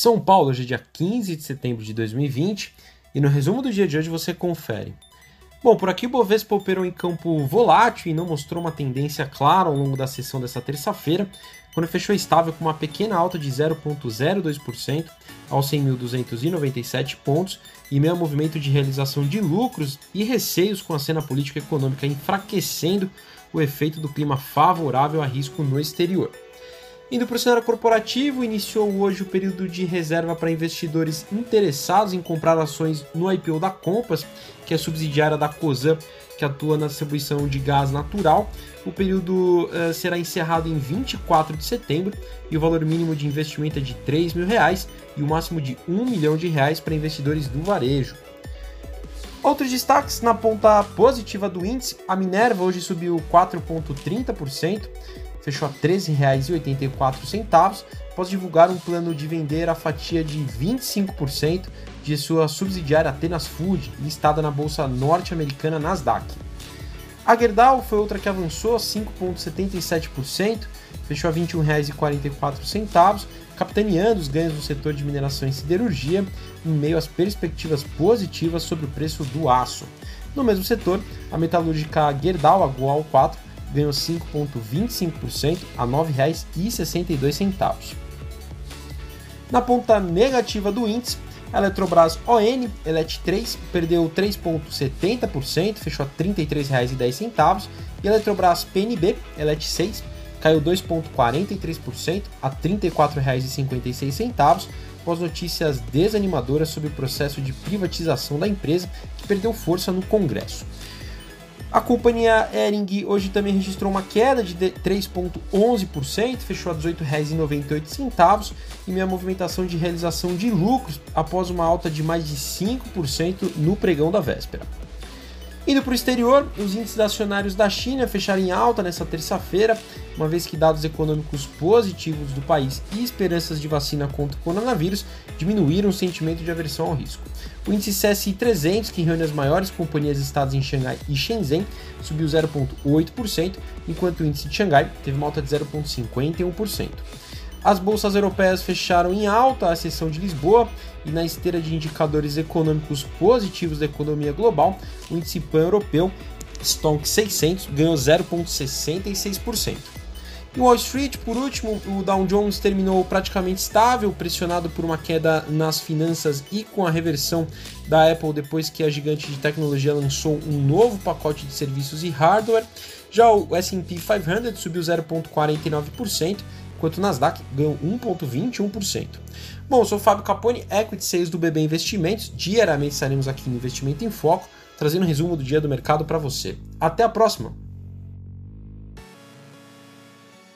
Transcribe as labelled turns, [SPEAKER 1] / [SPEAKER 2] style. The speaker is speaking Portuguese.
[SPEAKER 1] São Paulo, hoje é dia 15 de setembro de 2020 e no resumo do dia de hoje você confere. Bom, por aqui o Bovespa operou em campo volátil e não mostrou uma tendência clara ao longo da sessão dessa terça-feira, quando fechou estável com uma pequena alta de 0,02% aos 100.297 pontos e meio movimento de realização de lucros e receios com a cena política econômica enfraquecendo o efeito do clima favorável a risco no exterior. Indo para o cenário corporativo, iniciou hoje o período de reserva para investidores interessados em comprar ações no IPO da Compass, que é subsidiária da COSAN, que atua na distribuição de gás natural. O período uh, será encerrado em 24 de setembro e o valor mínimo de investimento é de 3 mil reais e o máximo de 1 milhão de reais para investidores do varejo. Outros destaques na ponta positiva do índice, a Minerva hoje subiu 4,30%, fechou a R$ 13,84 após divulgar um plano de vender a fatia de 25% de sua subsidiária Atenas Food, listada na bolsa norte-americana Nasdaq. A Gerdau foi outra que avançou 5,77%, fechou a R$ 21,44, capitaneando os ganhos do setor de mineração e siderurgia, em meio às perspectivas positivas sobre o preço do aço. No mesmo setor, a metalúrgica Gerdau, a Goal 4, ganhou 5,25% a R$ 9,62. Na ponta negativa do índice, a Eletrobras ON, ELET 3, perdeu 3,70%, fechou a R$ 33,10. E a Eletrobras PNB, ELET 6, caiu 2,43% a R$ 34,56, após notícias desanimadoras sobre o processo de privatização da empresa, que perdeu força no Congresso. A companhia Ering hoje também registrou uma queda de 3,11%, fechou a R$ 18,98 e minha movimentação de realização de lucros após uma alta de mais de 5% no pregão da véspera. Indo para o exterior, os índices acionários da China fecharam em alta nesta terça-feira, uma vez que dados econômicos positivos do país e esperanças de vacina contra o coronavírus diminuíram o sentimento de aversão ao risco. O índice CSI 300, que reúne as maiores companhias listadas em Xangai e Shenzhen, subiu 0,8%, enquanto o índice de Xangai teve uma alta de 0,51%. As bolsas europeias fecharam em alta a sessão de Lisboa e na esteira de indicadores econômicos positivos da economia global, o índice pan europeu Stonk 600 ganhou 0,66%. Em Wall Street, por último, o Dow Jones terminou praticamente estável, pressionado por uma queda nas finanças e com a reversão da Apple depois que a gigante de tecnologia lançou um novo pacote de serviços e hardware. Já o S&P 500 subiu 0,49%, enquanto o Nasdaq ganhou 1,21%. Bom, eu sou o Fábio Capone, Equity Sales do BB Investimentos. Diariamente estaremos aqui no Investimento em Foco, trazendo um resumo do dia do mercado para você. Até a próxima!